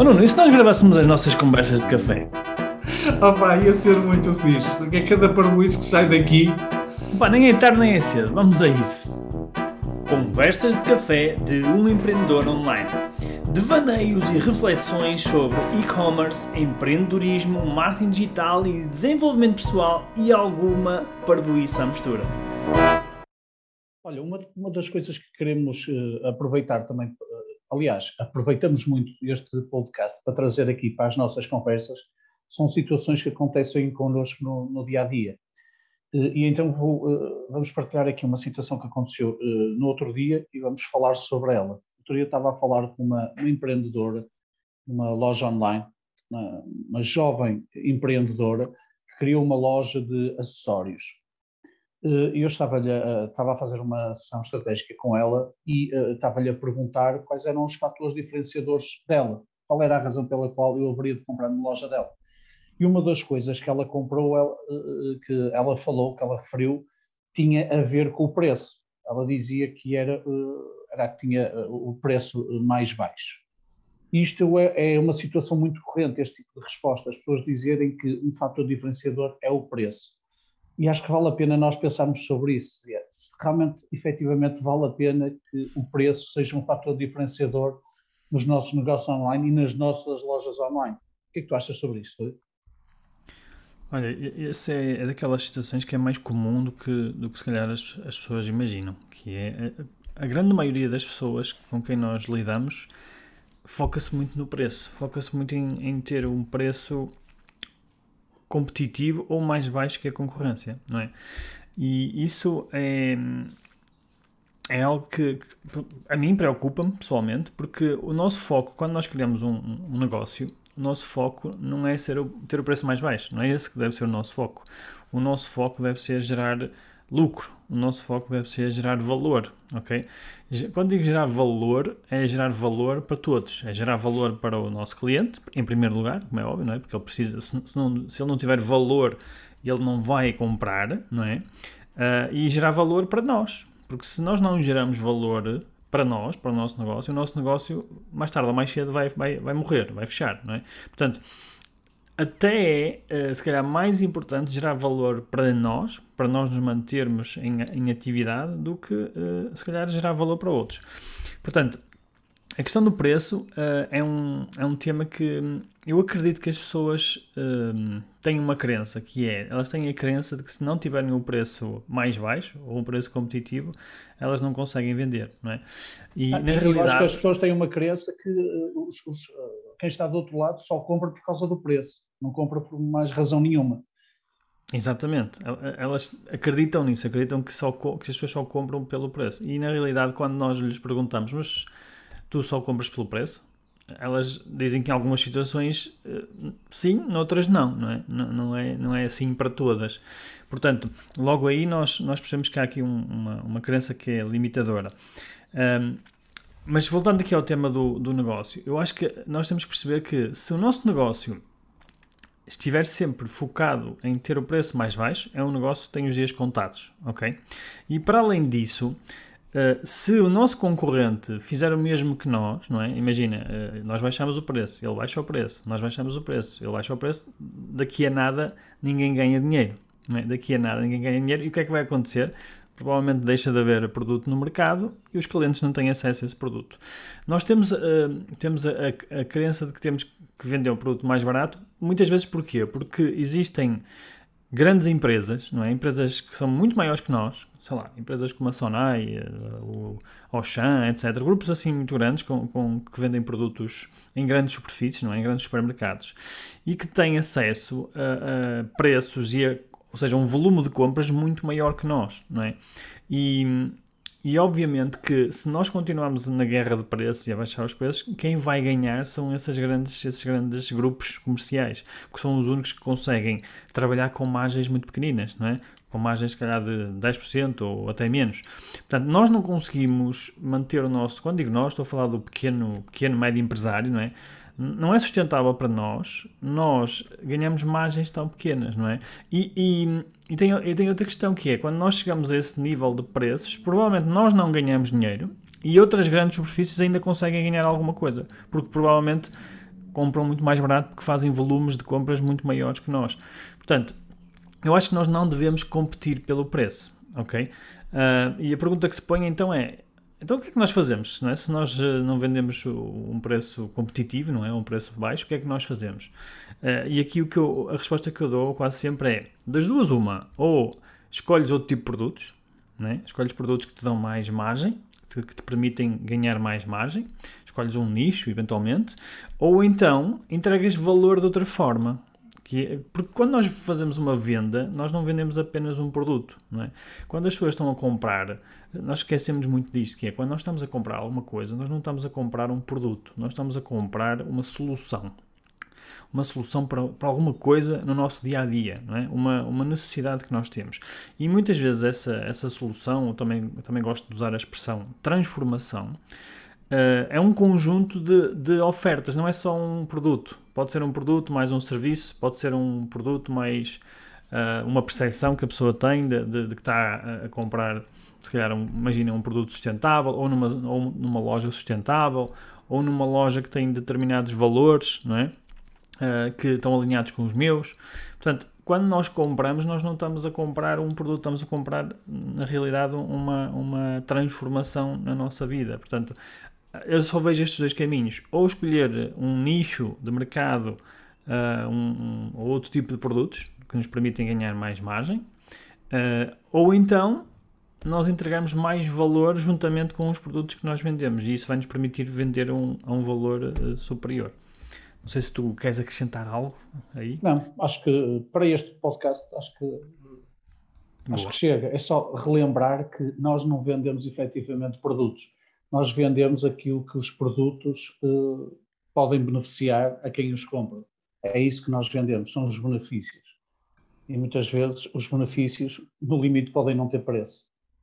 Oh Nuno, e se nós gravássemos as nossas conversas de café? Oh pá, ia ser muito fixe, porque é cada parboice que sai daqui. Pá, nem é tarde nem é cedo, vamos a isso. Conversas de café de um empreendedor online. Devaneios e reflexões sobre e-commerce, empreendedorismo, marketing digital e desenvolvimento pessoal e alguma parvoíça à mistura. Olha, uma, uma das coisas que queremos uh, aproveitar também, aliás, aproveitamos muito este podcast para trazer aqui para as nossas conversas, são situações que acontecem connosco no, no dia a dia. Uh, e então vou, vamos partilhar aqui uma situação que aconteceu no outro dia e vamos falar sobre ela. Outro dia estava a falar com uma, uma empreendedora, numa loja online, uma, uma jovem empreendedora que criou uma loja de acessórios eh, eu estava-lhe a, estava a fazer uma sessão estratégica com ela e uh, estava-lhe a perguntar quais eram os fatores diferenciadores dela, qual era a razão pela qual eu haveria de comprar na loja dela. E uma das coisas que ela comprou, ela, uh, que ela falou, que ela referiu, tinha a ver com o preço. Ela dizia que era, era que tinha o preço mais baixo. Isto é, é uma situação muito corrente, este tipo de resposta, as pessoas dizerem que um fator diferenciador é o preço e acho que vale a pena nós pensarmos sobre isso. Se realmente, efetivamente, vale a pena que o preço seja um fator diferenciador nos nossos negócios online e nas nossas lojas online. O que é que tu achas sobre isto? Olha, essa é, é daquelas situações que é mais comum do que, do que se calhar as, as pessoas imaginam, que é a, a grande maioria das pessoas com quem nós lidamos foca-se muito no preço, foca-se muito em, em ter um preço competitivo ou mais baixo que a concorrência, não é? E isso é, é algo que, que a mim preocupa-me pessoalmente, porque o nosso foco, quando nós criamos um, um negócio, o nosso foco não é ser o, ter o preço mais baixo, não é esse que deve ser o nosso foco. O nosso foco deve ser gerar lucro. O nosso foco deve ser gerar valor, ok? Quando digo gerar valor, é gerar valor para todos. É gerar valor para o nosso cliente, em primeiro lugar, como é óbvio, não é? Porque ele precisa, se, não, se ele não tiver valor, ele não vai comprar, não é? Uh, e gerar valor para nós. Porque se nós não geramos valor para nós, para o nosso negócio, o nosso negócio, mais tarde ou mais cedo, vai, vai, vai morrer, vai fechar, não é? Portanto, até é, se calhar, mais importante gerar valor para nós, para nós nos mantermos em, em atividade, do que, uh, se calhar, gerar valor para outros. Portanto, a questão do preço uh, é, um, é um tema que eu acredito que as pessoas uh, têm uma crença, que é, elas têm a crença de que se não tiverem um preço mais baixo, ou um preço competitivo, elas não conseguem vender, não é? E, ah, na realidade... Eu acho que as pessoas têm uma crença que os, os quem está do outro lado só compra por causa do preço, não compra por mais razão nenhuma. Exatamente, elas acreditam nisso, acreditam que, só, que as pessoas só compram pelo preço. E na realidade, quando nós lhes perguntamos, mas tu só compras pelo preço? Elas dizem que em algumas situações eh, sim, noutras não, não é? Não, é, não é assim para todas. Portanto, logo aí nós, nós percebemos que há aqui um, uma, uma crença que é limitadora. Um, mas voltando aqui ao tema do, do negócio, eu acho que nós temos que perceber que se o nosso negócio estiver sempre focado em ter o preço mais baixo, é um negócio que tem os dias contados, ok? E para além disso, Uh, se o nosso concorrente fizer o mesmo que nós, não é? Imagina, uh, nós baixamos o preço, ele baixa o preço, nós baixamos o preço, ele baixa o preço, daqui a nada ninguém ganha dinheiro, é? Daqui a nada ninguém ganha dinheiro, e o que é que vai acontecer? Provavelmente deixa de haver produto no mercado e os clientes não têm acesso a esse produto. Nós temos, uh, temos a, a, a, crença de que temos que vender um produto mais barato, muitas vezes porquê? Porque existem grandes empresas, não é? empresas que são muito maiores que nós, sei lá, empresas como a Sonai, eh, o Auchan, etc. Grupos assim muito grandes com, com, que vendem produtos em grandes superfícies, não é? em grandes supermercados, e que têm acesso a, a preços e a ou seja, um volume de compras muito maior que nós, não é? E, e obviamente que se nós continuarmos na guerra de preços e a baixar os preços, quem vai ganhar são esses grandes, esses grandes grupos comerciais, que são os únicos que conseguem trabalhar com margens muito pequeninas, não é? com margens, se calhar, de 10% ou até menos. Portanto, nós não conseguimos manter o nosso, quando digo nós, estou a falar do pequeno, pequeno médio empresário, não é? Não é sustentável para nós, nós ganhamos margens tão pequenas, não é? E, e, e, tem, e tem outra questão que é, quando nós chegamos a esse nível de preços, provavelmente nós não ganhamos dinheiro e outras grandes superfícies ainda conseguem ganhar alguma coisa, porque provavelmente compram muito mais barato porque fazem volumes de compras muito maiores que nós. Portanto, eu acho que nós não devemos competir pelo preço, ok? Uh, e a pergunta que se põe então é, então o que é que nós fazemos? Não é? Se nós uh, não vendemos um preço competitivo, não é? Um preço baixo, o que é que nós fazemos? Uh, e aqui o que eu, a resposta que eu dou quase sempre é, das duas uma, ou escolhes outro tipo de produtos, né? escolhes produtos que te dão mais margem, que, que te permitem ganhar mais margem, escolhes um nicho eventualmente, ou então entregas valor de outra forma. Que é, porque quando nós fazemos uma venda, nós não vendemos apenas um produto. Não é? Quando as pessoas estão a comprar, nós esquecemos muito disto, que é quando nós estamos a comprar alguma coisa, nós não estamos a comprar um produto, nós estamos a comprar uma solução uma solução para, para alguma coisa no nosso dia a dia, não é? uma, uma necessidade que nós temos. E muitas vezes essa, essa solução, eu também, eu também gosto de usar a expressão transformação, uh, é um conjunto de, de ofertas, não é só um produto. Pode ser um produto mais um serviço, pode ser um produto mais uh, uma percepção que a pessoa tem de, de, de que está a, comprar se calhar, um, imagina um produto sustentável, ou numa, ou numa loja sustentável, ou numa loja que tem determinados valores, não é? uh, que estão alinhados com os meus. Portanto, quando nós compramos, nós não estamos a comprar um produto, estamos a comprar, na realidade, uma, uma transformação na nossa vida. Portanto, eu só vejo estes dois caminhos. Ou escolher um nicho de mercado uh, um, um, ou outro tipo de produtos que nos permitem ganhar mais margem, uh, ou então nós entregamos mais valor juntamente com os produtos que nós vendemos e isso vai nos permitir vender um, a um valor uh, superior. Não sei se tu queres acrescentar algo aí. Não, acho que para este podcast acho que Boa. acho que chega. É só relembrar que nós não vendemos efetivamente produtos. Nós vendemos aquilo que os produtos uh, podem beneficiar a quem os compra. É isso que nós vendemos, são os benefícios. E muitas vezes os benefícios, no limite, podem não ter preço.